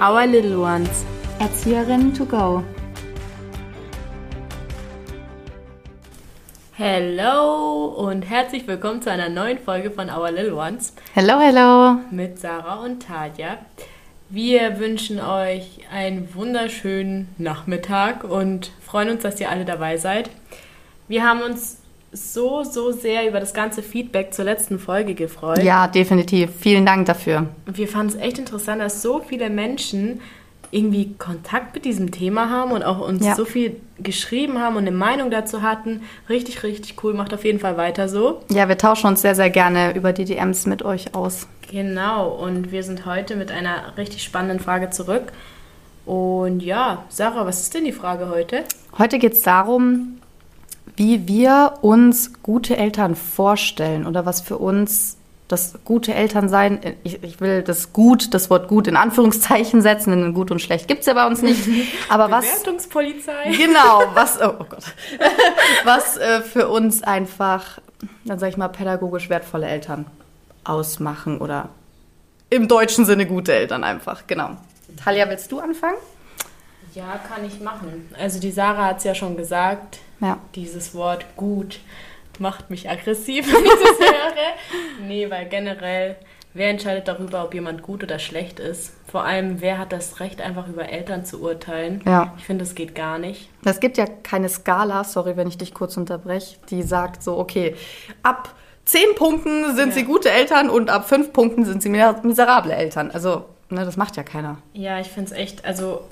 Our Little Ones. Erzieherinnen to go. Hello und herzlich willkommen zu einer neuen Folge von Our Little Ones Hello, hello. mit Sarah und Tadja. Wir wünschen euch einen wunderschönen Nachmittag und freuen uns, dass ihr alle dabei seid. Wir haben uns so, so sehr über das ganze Feedback zur letzten Folge gefreut. Ja, definitiv. Vielen Dank dafür. Wir fanden es echt interessant, dass so viele Menschen irgendwie Kontakt mit diesem Thema haben und auch uns Ja. so viel geschrieben haben und eine Meinung dazu hatten. Richtig, richtig cool. Macht auf jeden Fall weiter so. Ja, wir tauschen uns sehr, sehr gerne über die DMs mit euch aus. Genau. Und wir sind heute mit einer richtig spannenden Frage zurück. Und ja, Sarah, was ist denn die Frage heute? Heute geht es darum, wie wir uns gute Eltern vorstellen oder was für uns das gute Elternsein, ich, ich will das gut, das Wort gut in Anführungszeichen setzen, denn gut und schlecht gibt es ja bei uns nicht. Aber was, Bewertungspolizei. Genau, was, oh, oh Gott, was äh, für uns einfach, dann sag ich mal, pädagogisch wertvolle Eltern ausmachen oder im deutschen Sinne gute Eltern einfach, genau. Talia, willst du anfangen? Ja, kann ich machen. Also die Sarah hat es ja schon gesagt. Ja. Dieses Wort gut macht mich aggressiv, wenn ich das höre. Nee, weil generell, wer entscheidet darüber, ob jemand gut oder schlecht ist? Vor allem, wer hat das Recht, einfach über Eltern zu urteilen? Ja. Ich finde, das geht gar nicht. Es gibt ja keine Skala, sorry, wenn ich dich kurz unterbreche, die sagt so, okay, ab 10 Punkten sind Ja. sie gute Eltern und ab 5 Punkten sind sie miserable Eltern. Also, ne, das macht ja keiner. Ja, ich finde es echt, also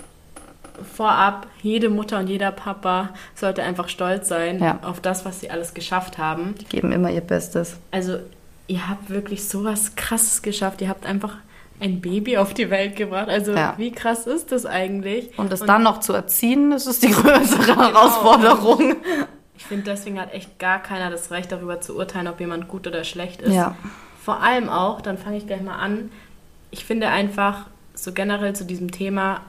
vorab, jede Mutter und jeder Papa sollte einfach stolz sein Ja. auf das, was sie alles geschafft haben. Die geben immer ihr Bestes. Also, ihr habt wirklich sowas Krasses geschafft. Ihr habt einfach ein Baby auf die Welt gebracht. Also, Ja. wie krass ist das eigentlich? Und es dann noch zu erziehen, das ist die größere Herausforderung. Ich finde, deswegen hat echt gar keiner das Recht, darüber zu urteilen, ob jemand gut oder schlecht ist. Ja. Vor allem auch, dann fange ich gleich mal an. Ich finde einfach, so generell zu diesem Thema,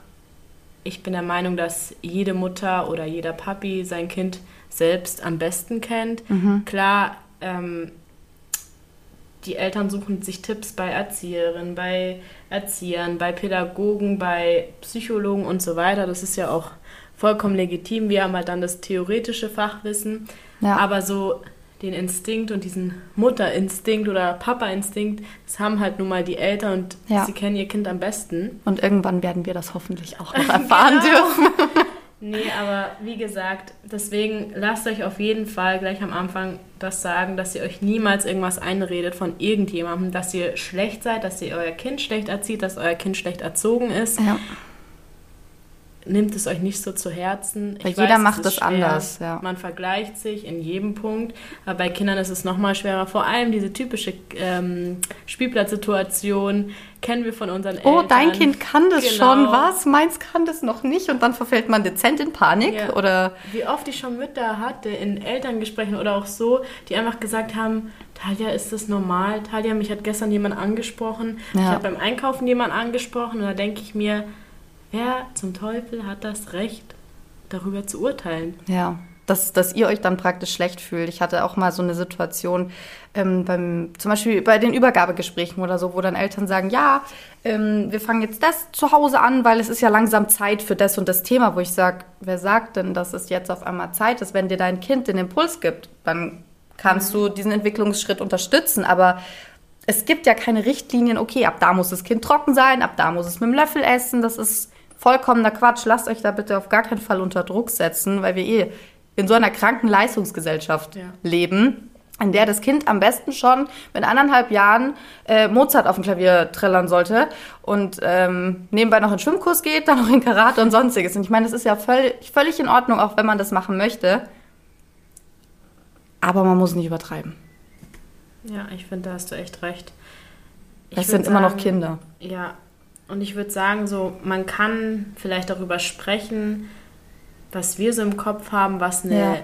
ich bin der Meinung, dass jede Mutter oder jeder Papi sein Kind selbst am besten kennt. Klar, ähm, die Eltern suchen sich Tipps bei Erzieherinnen, bei Erziehern, bei Pädagogen, bei Psychologen und so weiter. Das ist ja auch vollkommen legitim. Wir haben halt dann das theoretische Fachwissen. Ja. Aber so den Instinkt und diesen Mutterinstinkt oder Papa-Instinkt, das haben halt nun mal die Eltern und Ja. sie kennen ihr Kind am besten. Und irgendwann werden wir das hoffentlich auch noch erfahren Genau. dürfen. Nee, aber wie gesagt, deswegen lasst euch auf jeden Fall gleich am Anfang das sagen, dass ihr euch niemals irgendwas einredet von irgendjemandem, dass ihr schlecht seid, dass ihr euer Kind schlecht erzieht, dass euer Kind schlecht erzogen ist. Ja. Nehmt es euch nicht so zu Herzen. Weil jeder es macht es schwer. anders, ja. Man vergleicht sich in jedem Punkt, aber bei Kindern ist es nochmal schwerer. Vor allem diese typische ähm, Spielplatzsituation kennen wir von unseren Oh, Eltern. dein Kind kann das Genau. schon, was? Meins kann das noch nicht. Und dann verfällt man dezent in Panik. Ja. Oder Wie oft ich schon Mütter hatte in Elterngesprächen oder auch so, die einfach gesagt haben, Talia, ist das normal? Talia, mich hat gestern jemand angesprochen. Ich Ja. habe beim Einkaufen jemand angesprochen und da denke ich mir, wer zum Teufel hat das Recht, darüber zu urteilen? Ja, dass, dass ihr euch dann praktisch schlecht fühlt. Ich hatte auch mal so eine Situation, ähm, beim, zum Beispiel bei den Übergabegesprächen oder so, wo dann Eltern sagen, ja, ähm, wir fangen jetzt das zu Hause an, weil es ist ja langsam Zeit für das und das Thema, wo ich sage, wer sagt denn, dass es jetzt auf einmal Zeit ist, wenn dir dein Kind den Impuls gibt, dann kannst du diesen Entwicklungsschritt unterstützen, aber es gibt ja keine Richtlinien, okay, ab da muss das Kind trocken sein, ab da muss es mit dem Löffel essen, das ist vollkommener Quatsch. Lasst euch da bitte auf gar keinen Fall unter Druck setzen, weil wir eh in so einer kranken Leistungsgesellschaft Ja. leben, in der das Kind am besten schon mit anderthalb Jahren äh, Mozart auf dem Klavier trillern sollte und ähm, nebenbei noch in Schwimmkurs geht, dann noch in Karate und sonstiges. Und ich meine, das ist ja völlig, völlig in Ordnung, auch wenn man das machen möchte. Aber man muss nicht übertreiben. Ja, ich finde, da hast du echt recht. Ich Das würd sind immer noch sagen, Kinder. Ja, und ich würde sagen, so, man kann vielleicht darüber sprechen, was wir so im Kopf haben, was eine Ja.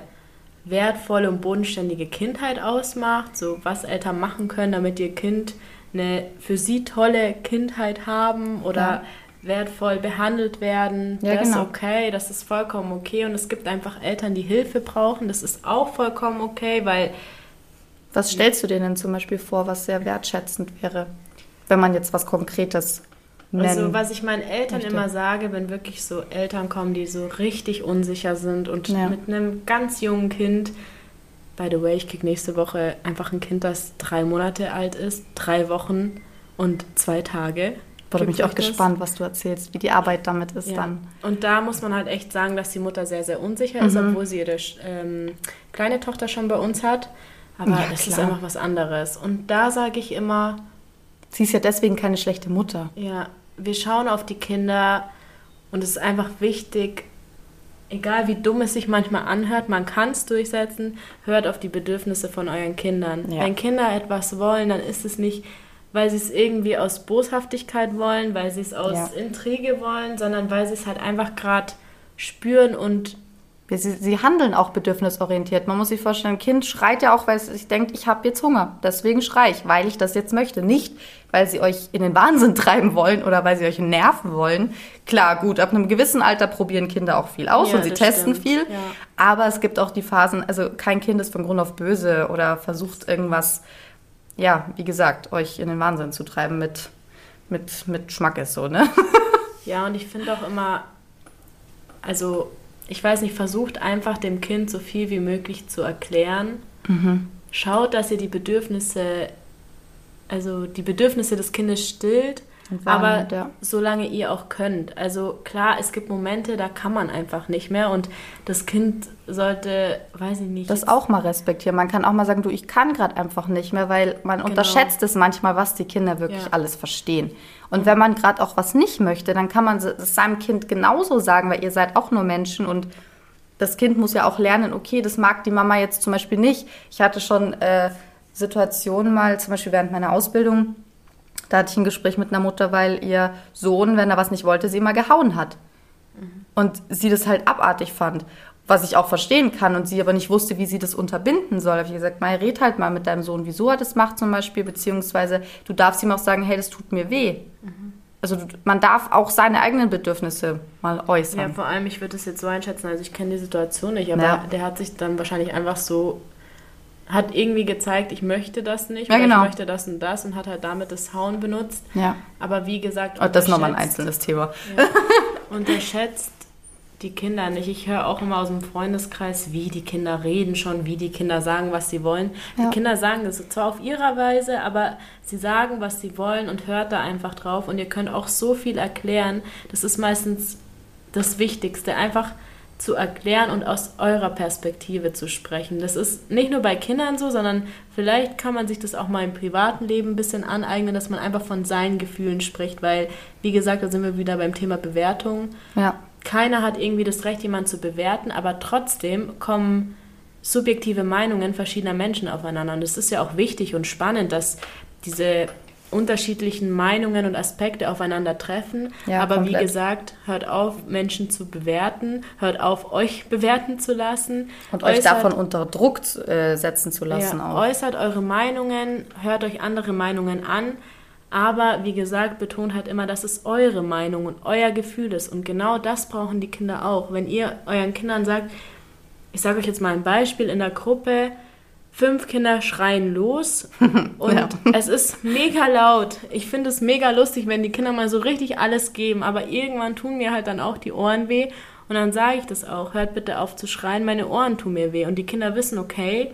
wertvolle und bodenständige Kindheit ausmacht, so was Eltern machen können, damit ihr Kind eine für sie tolle Kindheit haben oder Ja. wertvoll behandelt werden. Ja, das genau. ist okay, das ist vollkommen okay. Und es gibt einfach Eltern, die Hilfe brauchen. Das ist auch vollkommen okay, weil Was stellst du dir denn zum Beispiel vor, was sehr wertschätzend wäre, wenn man jetzt was Konkretes nennen. Also was ich meinen Eltern möchte. immer sage, wenn wirklich so Eltern kommen, die so richtig unsicher sind und Ja. mit einem ganz jungen Kind, by the way, ich krieg nächste Woche einfach ein Kind, das drei Monate alt ist, drei Wochen und zwei Tage. Da bin ich auch gespannt, was du erzählst, wie die Arbeit damit ist Ja. dann. Und da muss man halt echt sagen, dass die Mutter sehr, sehr unsicher ist, Mhm. obwohl sie ihre ähm, kleine Tochter schon bei uns hat. Aber Ja, das ist klar. einfach was anderes. Und da sage ich immer, Sie ist ja deswegen keine schlechte Mutter. Ja, wir schauen auf die Kinder und es ist einfach wichtig, egal wie dumm es sich manchmal anhört, man kann es durchsetzen, hört auf die Bedürfnisse von euren Kindern. Ja. Wenn Kinder etwas wollen, dann ist es nicht, weil sie es irgendwie aus Boshaftigkeit wollen, weil sie es aus Ja. Intrige wollen, sondern weil sie es halt einfach gerade spüren und Sie, sie handeln auch bedürfnisorientiert. Man muss sich vorstellen, ein Kind schreit ja auch, weil es sich denkt, ich habe jetzt Hunger. Deswegen schrei ich, weil ich das jetzt möchte. Nicht, weil sie euch in den Wahnsinn treiben wollen oder weil sie euch nerven wollen. Klar, gut, ab einem gewissen Alter probieren Kinder auch viel aus Ja, und sie testen stimmt. viel. Ja. Aber es gibt auch die Phasen, also kein Kind ist von Grund auf böse oder versucht irgendwas, ja, wie gesagt, euch in den Wahnsinn zu treiben mit, mit, mit Schmackes so, ne? Ja, und ich finde auch immer, also ich weiß nicht, versucht einfach dem Kind so viel wie möglich zu erklären. Mhm. Schaut, dass ihr die Bedürfnisse, also die Bedürfnisse des Kindes stillt, aber ja. solange ihr auch könnt. Also klar, es gibt Momente, da kann man einfach nicht mehr und das Kind sollte, weiß ich nicht. Das auch mal respektieren. Man kann auch mal sagen, du, ich kann gerade einfach nicht mehr, weil man unterschätzt es manchmal, was die Kinder wirklich Genau. Ja. alles verstehen. Und wenn man gerade auch was nicht möchte, dann kann man es seinem Kind genauso sagen, weil ihr seid auch nur Menschen und das Kind muss ja auch lernen, okay, das mag die Mama jetzt zum Beispiel nicht. Ich hatte schon äh, Situationen mal, zum Beispiel während meiner Ausbildung, da hatte ich ein Gespräch mit einer Mutter, weil ihr Sohn, wenn er was nicht wollte, sie immer gehauen hat. Und sie das halt abartig fand. Was ich auch verstehen kann und sie aber nicht wusste, wie sie das unterbinden soll. Habe ich gesagt, Mai, red halt mal mit deinem Sohn, wieso er das macht zum Beispiel, beziehungsweise du darfst ihm auch sagen, hey, das tut mir weh. Also du, man darf auch seine eigenen Bedürfnisse mal ja, äußern. vor allem, ich würde es jetzt so einschätzen, also ich kenne die Situation nicht, aber Ja. der hat sich dann wahrscheinlich einfach so, hat irgendwie gezeigt, ich möchte das nicht, Ja, genau. ich möchte das und das und hat halt damit das Hauen benutzt. Ja. Aber wie gesagt, Aber das ist nochmal ein einzelnes Thema. unterschätzt die Kinder nicht. Ich höre auch immer aus dem Freundeskreis, wie die Kinder reden schon, wie die Kinder sagen, was sie wollen. Ja. Die Kinder sagen das zwar auf ihrer Weise, aber sie sagen, was sie wollen und hört da einfach drauf. Und ihr könnt auch so viel erklären. Das ist meistens das Wichtigste, einfach zu erklären und aus eurer Perspektive zu sprechen. Das ist nicht nur bei Kindern so, sondern vielleicht kann man sich das auch mal im privaten Leben ein bisschen aneignen, dass man einfach von seinen Gefühlen spricht, weil, wie gesagt, da sind wir wieder beim Thema Bewertung Ja. keiner hat irgendwie das Recht, jemanden zu bewerten, aber trotzdem kommen subjektive Meinungen verschiedener Menschen aufeinander. Und es ist ja auch wichtig und spannend, dass diese unterschiedlichen Meinungen und Aspekte aufeinandertreffen. Ja, aber komplett. wie gesagt, hört auf, Menschen zu bewerten, hört auf, euch bewerten zu lassen. Und euch Äußert- davon unter Druck äh, setzen zu lassen ja, auch. Äußert eure Meinungen, hört euch andere Meinungen an, aber wie gesagt, betont halt immer, dass es eure Meinung und euer Gefühl ist. Und genau das brauchen die Kinder auch. Wenn ihr euren Kindern sagt, ich sage euch jetzt mal ein Beispiel, in der Gruppe, fünf Kinder schreien los. Und Ja. es ist mega laut. Ich finde es mega lustig, wenn die Kinder mal so richtig alles geben, aber irgendwann tun mir halt dann auch die Ohren weh. Und dann sage ich das auch, hört bitte auf zu schreien, meine Ohren tun mir weh. Und die Kinder wissen, okay,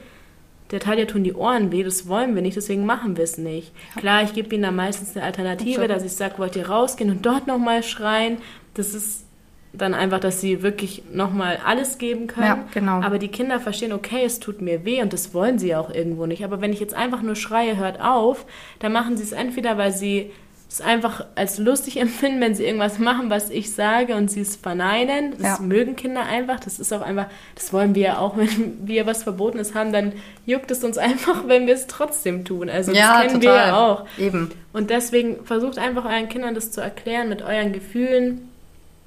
der Talia tun die Ohren weh, das wollen wir nicht, deswegen machen wir es nicht. Klar, ich gebe ihnen dann meistens eine Alternative, dass ich sage, wollt ihr rausgehen und dort nochmal schreien. Das ist dann einfach, dass sie wirklich nochmal alles geben können. Ja, genau. Aber die Kinder verstehen, okay, es tut mir weh und das wollen sie auch irgendwo nicht. Aber wenn ich jetzt einfach nur schreie, hört auf, dann machen sie es entweder, weil sie es einfach als lustig empfinden, wenn sie irgendwas machen, was ich sage und sie es verneinen. Das Ja. mögen Kinder einfach. Das ist auch einfach, das wollen wir ja auch, wenn wir was Verbotenes haben, dann juckt es uns einfach, wenn wir es trotzdem tun. Also ja, das kennen total. wir ja auch. Eben. Und deswegen versucht einfach euren Kindern das zu erklären mit euren Gefühlen,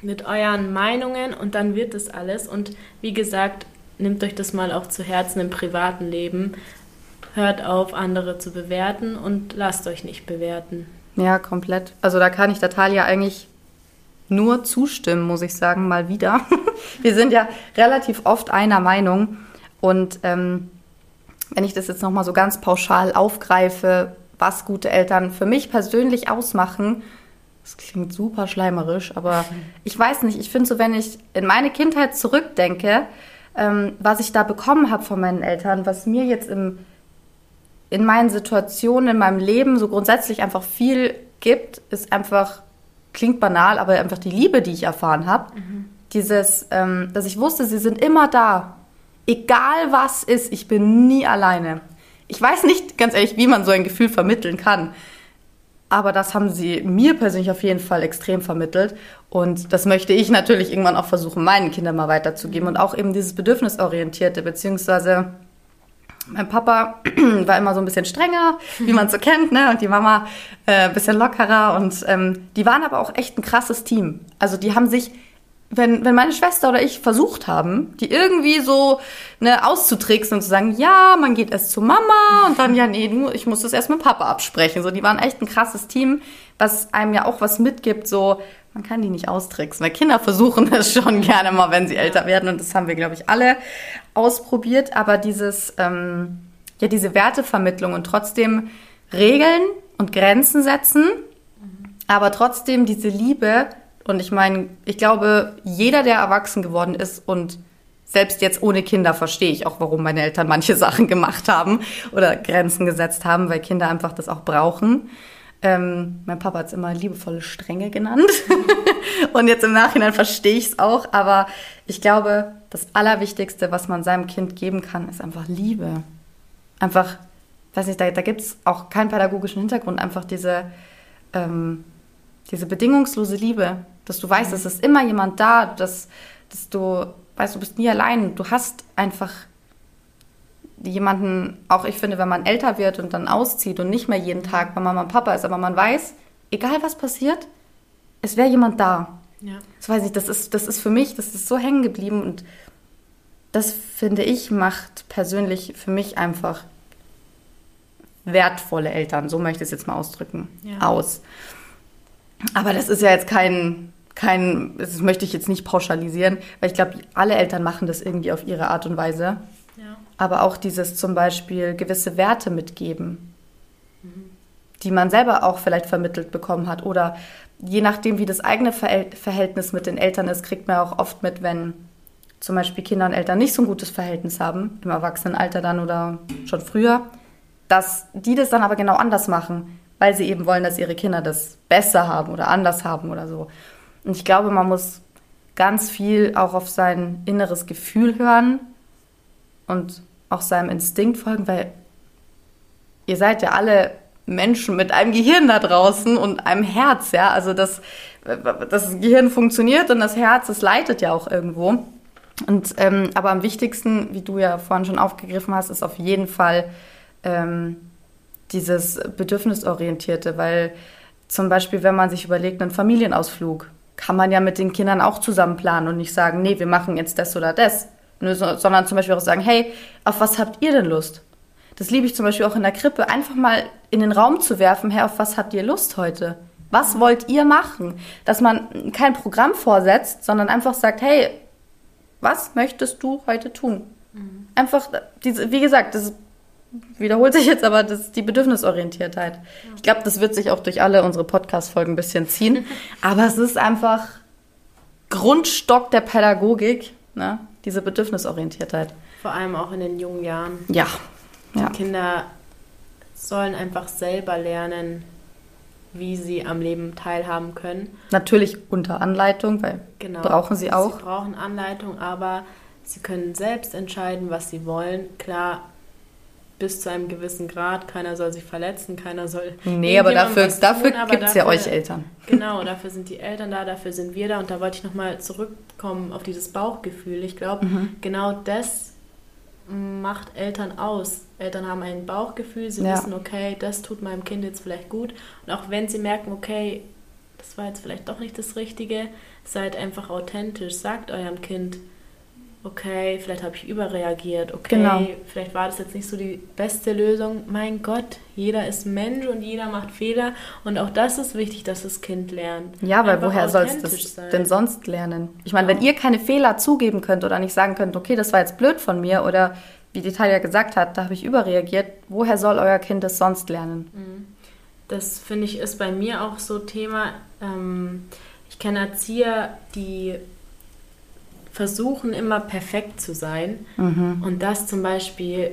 mit euren Meinungen und dann wird das alles. Und wie gesagt, nehmt euch das mal auch zu Herzen im privaten Leben. Hört auf, andere zu bewerten und lasst euch nicht bewerten. Ja, komplett. Also da kann ich der Talia eigentlich nur zustimmen, muss ich sagen, mal wieder. Wir sind ja relativ oft einer Meinung. Und ähm, wenn ich das jetzt nochmal so ganz pauschal aufgreife, was gute Eltern für mich persönlich ausmachen, Das klingt super schleimerisch, aber ich weiß nicht, ich finde so, wenn ich in meine Kindheit zurückdenke, ähm, was ich da bekommen habe von meinen Eltern, was mir jetzt im, in meinen Situationen, in meinem Leben so grundsätzlich einfach viel gibt, ist einfach, klingt banal, aber einfach die Liebe, die ich erfahren habe. Mhm. Dieses, ähm, dass ich wusste, sie sind immer da. Egal was ist, ich bin nie alleine. Ich weiß nicht, ganz ehrlich, wie man so ein Gefühl vermitteln kann. Aber das haben sie mir persönlich auf jeden Fall extrem vermittelt. Und das möchte ich natürlich irgendwann auch versuchen, meinen Kindern mal weiterzugeben. Und auch eben dieses Bedürfnisorientierte, beziehungsweise mein Papa war immer so ein bisschen strenger, wie man so kennt, ne? Und die Mama äh, ein bisschen lockerer. Und ähm, die waren aber auch echt ein krasses Team. Also die haben sich wenn, wenn meine Schwester oder ich versucht haben, die irgendwie so ne, auszutricksen und zu sagen, ja, man geht erst zu Mama und dann, ja, nee, ich muss das erst mit Papa absprechen. So, die waren echt ein krasses Team, was einem ja auch was mitgibt, so, man kann die nicht austricksen, weil Kinder versuchen das schon gerne mal, wenn sie älter werden. Und das haben wir, glaube ich, alle ausprobiert, aber dieses, ähm, ja, diese Wertevermittlung und trotzdem Regeln und Grenzen setzen, aber trotzdem diese Liebe und ich meine, ich glaube, jeder, der erwachsen geworden ist und selbst jetzt ohne Kinder verstehe ich auch, warum meine Eltern manche Sachen gemacht haben oder Grenzen gesetzt haben, weil Kinder einfach das auch brauchen. Ähm, mein Papa hat es immer liebevolle Strenge genannt. und jetzt im Nachhinein verstehe ich es auch. Aber ich glaube, das Allerwichtigste, was man seinem Kind geben kann, ist einfach Liebe. Einfach, weiß nicht, da, da gibt es auch keinen pädagogischen Hintergrund, einfach diese, ähm, diese bedingungslose Liebe, dass du weißt, mhm. es ist immer jemand da, dass, dass du weißt, du bist nie allein. Du hast einfach jemanden, auch ich finde, wenn man älter wird und dann auszieht und nicht mehr jeden mhm. Tag bei Mama und Papa ist, aber man weiß, egal was passiert, es wäre jemand da. Ja. Das weiß ich, das ist, das ist für mich, das ist so hängen geblieben und das finde ich macht persönlich für mich einfach wertvolle Eltern, so möchte ich es jetzt mal ausdrücken, ja. aus. Aber das ist ja jetzt kein, kein, das möchte ich jetzt nicht pauschalisieren, weil ich glaube, alle Eltern machen das irgendwie auf ihre Art und Weise. Ja. Aber auch dieses zum Beispiel gewisse Werte mitgeben, mhm. die man selber auch vielleicht vermittelt bekommen hat. Oder je nachdem, wie das eigene Verhältnis mit den Eltern ist, kriegt man auch oft mit, wenn zum Beispiel Kinder und Eltern nicht so ein gutes Verhältnis haben, im Erwachsenenalter dann oder schon früher, dass die das dann aber genau anders machen weil sie eben wollen, dass ihre Kinder das besser haben oder anders haben oder so. Und ich glaube, man muss ganz viel auch auf sein inneres Gefühl hören und auch seinem Instinkt folgen, weil ihr seid ja alle Menschen mit einem Gehirn da draußen und einem Herz, ja. Also das, das Gehirn funktioniert und das Herz, das leitet ja auch irgendwo. Und ähm, aber am wichtigsten, wie du ja vorhin schon aufgegriffen hast, ist auf jeden Fall ähm, dieses Bedürfnisorientierte, weil zum Beispiel, wenn man sich überlegt, einen Familienausflug, kann man ja mit den Kindern auch zusammen planen und nicht sagen, nee, wir machen jetzt das oder das, sondern zum Beispiel auch sagen, hey, auf was habt ihr denn Lust? Das liebe ich zum Beispiel auch in der Krippe, einfach mal in den Raum zu werfen, hey, auf was habt ihr Lust heute? Was wollt ihr machen? Dass man kein Programm vorsetzt, sondern einfach sagt, hey, was möchtest du heute tun? Mhm. Einfach, diese, wie gesagt, das wiederholt sich jetzt, aber das ist die Bedürfnisorientiertheit. Ich glaube, das wird sich auch durch alle unsere Podcast-Folgen ein bisschen ziehen. aber es ist einfach Grundstock der Pädagogik, ne? diese Bedürfnisorientiertheit. Vor allem auch in den jungen Jahren. Ja. ja. Die Kinder sollen einfach selber lernen, wie sie am Leben teilhaben können. Natürlich unter Anleitung, weil genau. brauchen sie auch. Sie brauchen Anleitung, aber sie können selbst entscheiden, was sie wollen. Klar, bis zu einem gewissen Grad. Keiner soll sich verletzen, keiner soll. Nee, aber dafür, dafür gibt es ja euch Eltern. Genau, dafür sind die Eltern da, dafür sind wir da. Und da wollte ich nochmal zurückkommen auf dieses Bauchgefühl. Ich glaube, mhm. genau das macht Eltern aus. Eltern haben ein Bauchgefühl, sie ja. wissen, okay, das tut meinem Kind jetzt vielleicht gut. Und auch wenn sie merken, okay, das war jetzt vielleicht doch nicht das Richtige, seid einfach authentisch, sagt eurem Kind, okay, vielleicht habe ich überreagiert, okay, genau. vielleicht war das jetzt nicht so die beste Lösung. Mein Gott, jeder ist Mensch und jeder macht Fehler und auch das ist wichtig, dass das Kind lernt. Ja, weil woher soll es das sein. denn sonst lernen? Ich meine, wenn ihr keine Fehler zugeben könnt oder nicht sagen könnt, okay, das war jetzt blöd von mir oder wie die Talia gesagt hat, da habe ich überreagiert, woher soll euer Kind es sonst lernen? Mhm. das finde ich ist bei mir auch so Thema. Ähm, ich kenne Erzieher, die versuchen immer perfekt zu sein. Mhm. Und das zum Beispiel,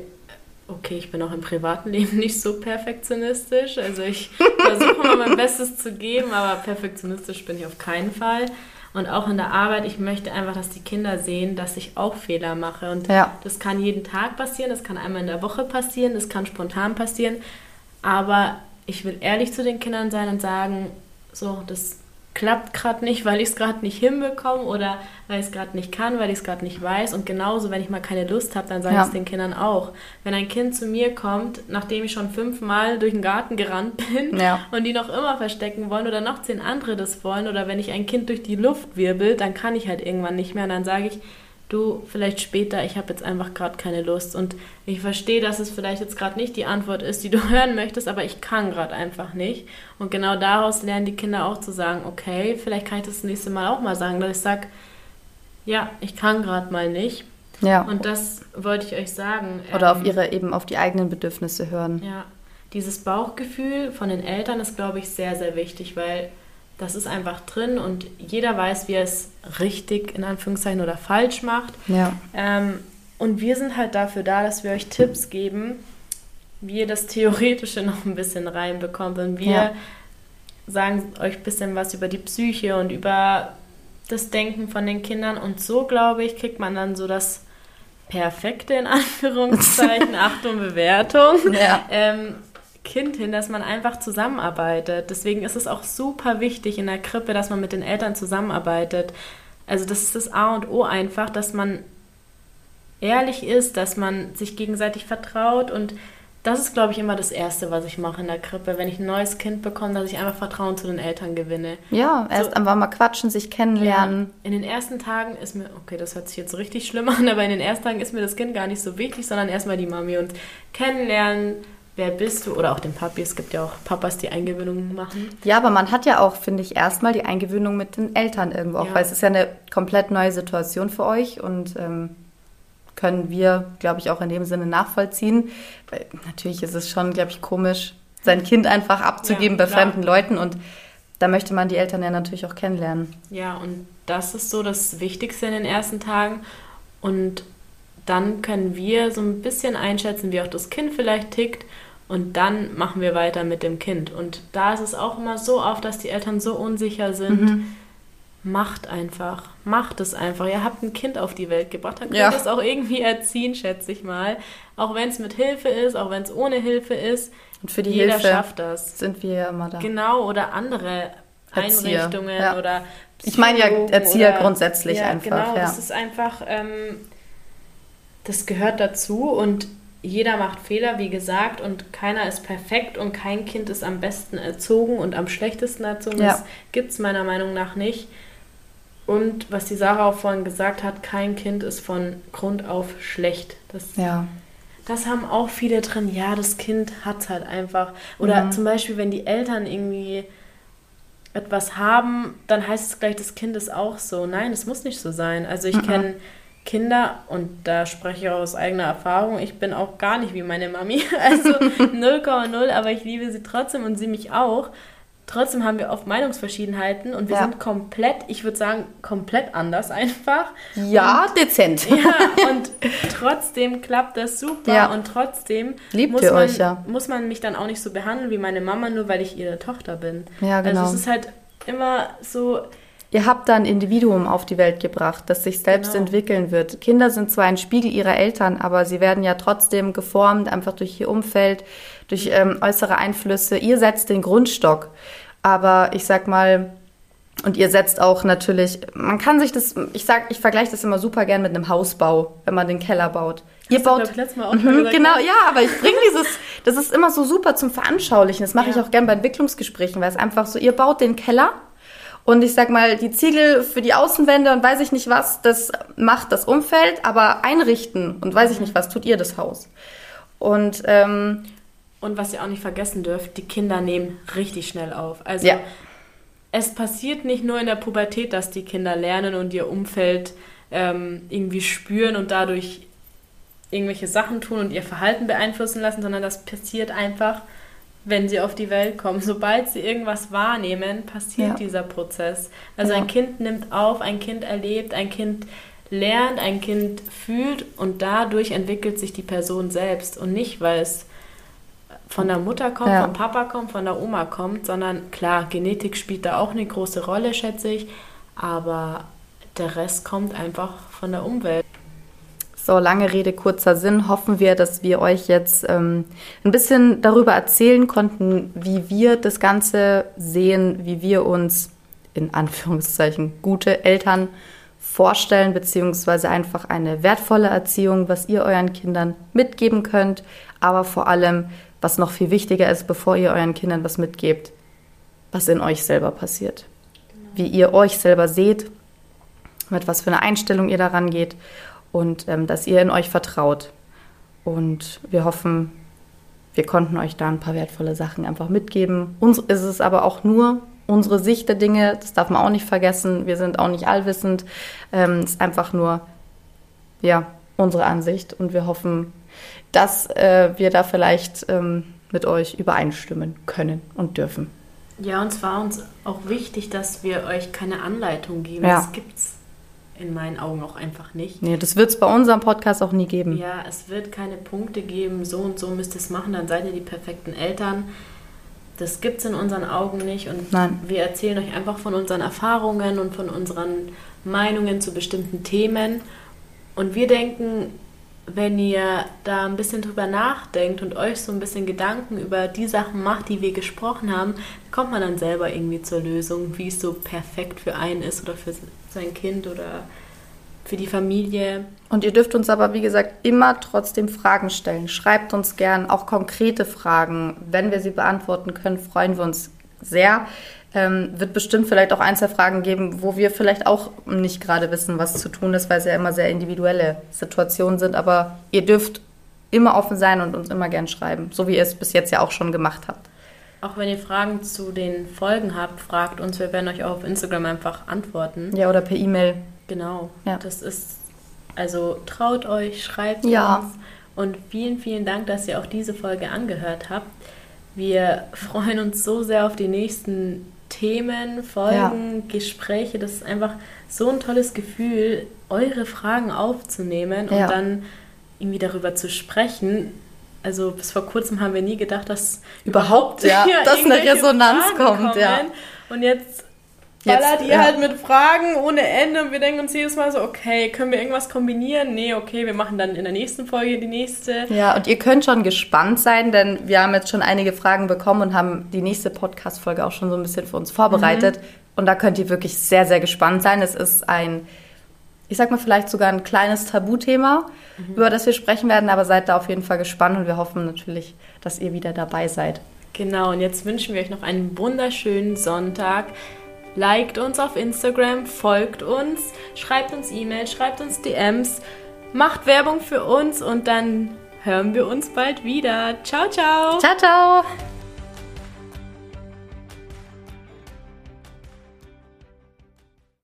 okay, ich bin auch im privaten Leben nicht so perfektionistisch. Also ich versuche immer mein Bestes zu geben, aber perfektionistisch bin ich auf keinen Fall. Und auch in der Arbeit, ich möchte einfach, dass die Kinder sehen, dass ich auch Fehler mache. Und ja. das kann jeden Tag passieren, das kann einmal in der Woche passieren, das kann spontan passieren. Aber ich will ehrlich zu den Kindern sein und sagen, so, das klappt gerade nicht, weil ich es gerade nicht hinbekomme oder weil ich es gerade nicht kann, weil ich es gerade nicht weiß. Und genauso, wenn ich mal keine Lust habe, dann sage ja. ich es den Kindern auch. Wenn ein Kind zu mir kommt, nachdem ich schon fünfmal durch den Garten gerannt bin ja. und die noch immer verstecken wollen oder noch zehn andere das wollen oder wenn ich ein Kind durch die Luft wirbel, dann kann ich halt irgendwann nicht mehr. Und dann sage ich, du, vielleicht später, ich habe jetzt einfach gerade keine Lust. Und ich verstehe, dass es vielleicht jetzt gerade nicht die Antwort ist, die du hören möchtest, aber ich kann gerade einfach nicht. Und genau daraus lernen die Kinder auch zu sagen, okay, vielleicht kann ich das, das nächste Mal auch mal sagen, dass ich sage, ja, ich kann gerade mal nicht. Ja. Und das wollte ich euch sagen. Oder ähm, auf ihre, eben auf die eigenen Bedürfnisse hören. Ja. Dieses Bauchgefühl von den Eltern ist, glaube ich, sehr, sehr wichtig, weil das ist einfach drin und jeder weiß, wie er es richtig in Anführungszeichen oder falsch macht. Ja. Ähm, und wir sind halt dafür da, dass wir euch Tipps geben, wie ihr das Theoretische noch ein bisschen reinbekommt. Und wir ja. sagen euch ein bisschen was über die Psyche und über das Denken von den Kindern. Und so, glaube ich, kriegt man dann so das Perfekte in Anführungszeichen, Achtung, Bewertung. Ja. Ähm, Kind hin, dass man einfach zusammenarbeitet. Deswegen ist es auch super wichtig in der Krippe, dass man mit den Eltern zusammenarbeitet. Also das ist das A und O einfach, dass man ehrlich ist, dass man sich gegenseitig vertraut und das ist, glaube ich, immer das Erste, was ich mache in der Krippe, wenn ich ein neues Kind bekomme, dass ich einfach Vertrauen zu den Eltern gewinne. Ja, erst so, einfach mal quatschen, sich kennenlernen. Ja, in den ersten Tagen ist mir, okay, das hört sich jetzt richtig schlimm an, aber in den ersten Tagen ist mir das Kind gar nicht so wichtig, sondern erstmal die Mami und kennenlernen, wer bist du? Oder auch den Papi. Es gibt ja auch Papas, die Eingewöhnungen machen. Ja, aber man hat ja auch, finde ich, erstmal die Eingewöhnung mit den Eltern irgendwo auch, ja. weil es ist ja eine komplett neue Situation für euch und ähm, können wir, glaube ich, auch in dem Sinne nachvollziehen. Weil natürlich ist es schon, glaube ich, komisch, sein Kind einfach abzugeben ja, bei fremden Leuten und da möchte man die Eltern ja natürlich auch kennenlernen. Ja, und das ist so das Wichtigste in den ersten Tagen. Und dann können wir so ein bisschen einschätzen, wie auch das Kind vielleicht tickt und dann machen wir weiter mit dem Kind. Und da ist es auch immer so oft, dass die Eltern so unsicher sind. Mhm. Macht einfach, macht es einfach. Ihr habt ein Kind auf die Welt gebracht, dann könnt ihr ja. es auch irgendwie erziehen, schätze ich mal. Auch wenn es mit Hilfe ist, auch wenn es ohne Hilfe ist. Und für die Jeder Hilfe schafft das. Sind wir ja immer da. Genau, oder andere Erzieher. Einrichtungen ja. oder Ich meine ja Erzieher oder, grundsätzlich ja, einfach. Genau, ja. das ist einfach ähm, das gehört dazu und jeder macht Fehler, wie gesagt, und keiner ist perfekt und kein Kind ist am besten erzogen und am schlechtesten erzogen. Ja. Das gibt es meiner Meinung nach nicht. Und was die Sarah auch vorhin gesagt hat, kein Kind ist von Grund auf schlecht. Das, ja. das haben auch viele drin. Ja, das Kind hat es halt einfach. Oder mhm. zum Beispiel, wenn die Eltern irgendwie etwas haben, dann heißt es gleich, das Kind ist auch so. Nein, es muss nicht so sein. Also ich mhm. kenne Kinder, und da spreche ich aus eigener Erfahrung, ich bin auch gar nicht wie meine Mami, also 0,0, aber ich liebe sie trotzdem und sie mich auch. Trotzdem haben wir oft Meinungsverschiedenheiten und wir ja. sind komplett, ich würde sagen, komplett anders einfach. Ja, und, dezent. Ja, und trotzdem klappt das super ja. und trotzdem Liebt muss, man, euch, ja. muss man mich dann auch nicht so behandeln wie meine Mama, nur weil ich ihre Tochter bin. Ja, genau. Also es ist halt immer so, Ihr habt da ein Individuum auf die Welt gebracht, das sich selbst genau. entwickeln wird. Kinder sind zwar ein Spiegel ihrer Eltern, aber sie werden ja trotzdem geformt, einfach durch ihr Umfeld, durch ähm, äußere Einflüsse. Ihr setzt den Grundstock. Aber ich sag mal, und ihr setzt auch natürlich, man kann sich das, ich sag, ich vergleiche das immer super gern mit einem Hausbau, wenn man den Keller baut. Ihr das baut. Letztes Mal auch mhm, genau, ja, aber ich bringe dieses, das ist immer so super zum Veranschaulichen. Das mache ja. ich auch gern bei Entwicklungsgesprächen, weil es einfach so, ihr baut den Keller und ich sag mal, die Ziegel für die Außenwände und weiß ich nicht was, das macht das Umfeld, aber einrichten und weiß ich nicht was, tut ihr das Haus. Und, ähm, und was ihr auch nicht vergessen dürft, die Kinder nehmen richtig schnell auf. Also ja. es passiert nicht nur in der Pubertät, dass die Kinder lernen und ihr Umfeld ähm, irgendwie spüren und dadurch irgendwelche Sachen tun und ihr Verhalten beeinflussen lassen, sondern das passiert einfach wenn sie auf die Welt kommen. Sobald sie irgendwas wahrnehmen, passiert Ja. dieser Prozess. Also Ja. ein Kind nimmt auf, ein Kind erlebt, ein Kind lernt, ein Kind fühlt und dadurch entwickelt sich die Person selbst und nicht, weil es von der Mutter kommt, Ja. vom Papa kommt, von der Oma kommt, sondern klar, Genetik spielt da auch eine große Rolle, schätze ich, aber der Rest kommt einfach von der Umwelt. So, lange Rede, kurzer Sinn. Hoffen wir, dass wir euch jetzt ähm, ein bisschen darüber erzählen konnten, wie wir das Ganze sehen, wie wir uns in Anführungszeichen gute Eltern vorstellen, beziehungsweise einfach eine wertvolle Erziehung, was ihr euren Kindern mitgeben könnt, aber vor allem, was noch viel wichtiger ist, bevor ihr euren Kindern was mitgebt, was in euch selber passiert. Wie ihr euch selber seht, mit was für einer Einstellung ihr daran geht und ähm, dass ihr in euch vertraut. Und wir hoffen, wir konnten euch da ein paar wertvolle Sachen einfach mitgeben. Uns ist es aber auch nur unsere Sicht der Dinge, das darf man auch nicht vergessen. Wir sind auch nicht allwissend. Ähm, es ist einfach nur, ja, unsere Ansicht und wir hoffen, dass äh, wir da vielleicht ähm, mit euch übereinstimmen können und dürfen. Ja, und es war uns auch wichtig, dass wir euch keine Anleitung geben. Ja. Das gibt's in meinen Augen auch einfach nicht. Nee, das wird es bei unserem Podcast auch nie geben. Ja, es wird keine Punkte geben, so und so müsst ihr es machen, dann seid ihr die perfekten Eltern. Das gibt's in unseren Augen nicht und Nein. wir erzählen euch einfach von unseren Erfahrungen und von unseren Meinungen zu bestimmten Themen. Und wir denken, wenn ihr da ein bisschen drüber nachdenkt und euch so ein bisschen Gedanken über die Sachen macht, die wir gesprochen haben, kommt man dann selber irgendwie zur Lösung, wie es so perfekt für einen ist oder für sein Kind oder für die Familie. Und ihr dürft uns aber, wie gesagt, immer trotzdem Fragen stellen. Schreibt uns gern auch konkrete Fragen. Wenn wir sie beantworten können, freuen wir uns sehr. Ähm, wird bestimmt vielleicht auch ein, zwei Fragen geben, wo wir vielleicht auch nicht gerade wissen, was zu tun ist, weil es ja immer sehr individuelle Situationen sind. Aber ihr dürft immer offen sein und uns immer gern schreiben, so wie ihr es bis jetzt ja auch schon gemacht habt. Auch wenn ihr Fragen zu den Folgen habt, fragt uns. Wir werden euch auch auf Instagram einfach antworten. Ja, oder per E-Mail. Genau. Ja. Das ist, also traut euch, schreibt Ja. uns. Und vielen, vielen Dank, dass ihr auch diese Folge angehört habt. Wir freuen uns so sehr auf die nächsten Themen, Folgen, Gespräche. Das ist einfach so ein tolles Gefühl, eure Fragen aufzunehmen und Ja. dann irgendwie darüber zu sprechen. Also bis vor kurzem haben wir nie gedacht, dass Überhaupt, ja, dass eine Resonanz Fragen kommt, ja. Und jetzt Jetzt, ballert ihr ja. halt mit Fragen ohne Ende und wir denken uns jedes Mal so, okay, können wir irgendwas kombinieren? Nee, okay, wir machen dann in der nächsten Folge die nächste. Ja, und ihr könnt schon gespannt sein, denn wir haben jetzt schon einige Fragen bekommen und haben die nächste Podcast-Folge auch schon so ein bisschen für uns vorbereitet. Und da könnt ihr wirklich sehr, sehr gespannt sein. Es ist ein, ich sag mal, vielleicht sogar ein kleines Tabuthema, über das wir sprechen werden, aber seid da auf jeden Fall gespannt und wir hoffen natürlich, dass ihr wieder dabei seid. Genau, und jetzt wünschen wir euch noch einen wunderschönen Sonntag. Liked uns auf Instagram, folgt uns, schreibt uns E-Mails, schreibt uns DMs, macht Werbung für uns und dann hören wir uns bald wieder. Ciao, ciao! Ciao, ciao!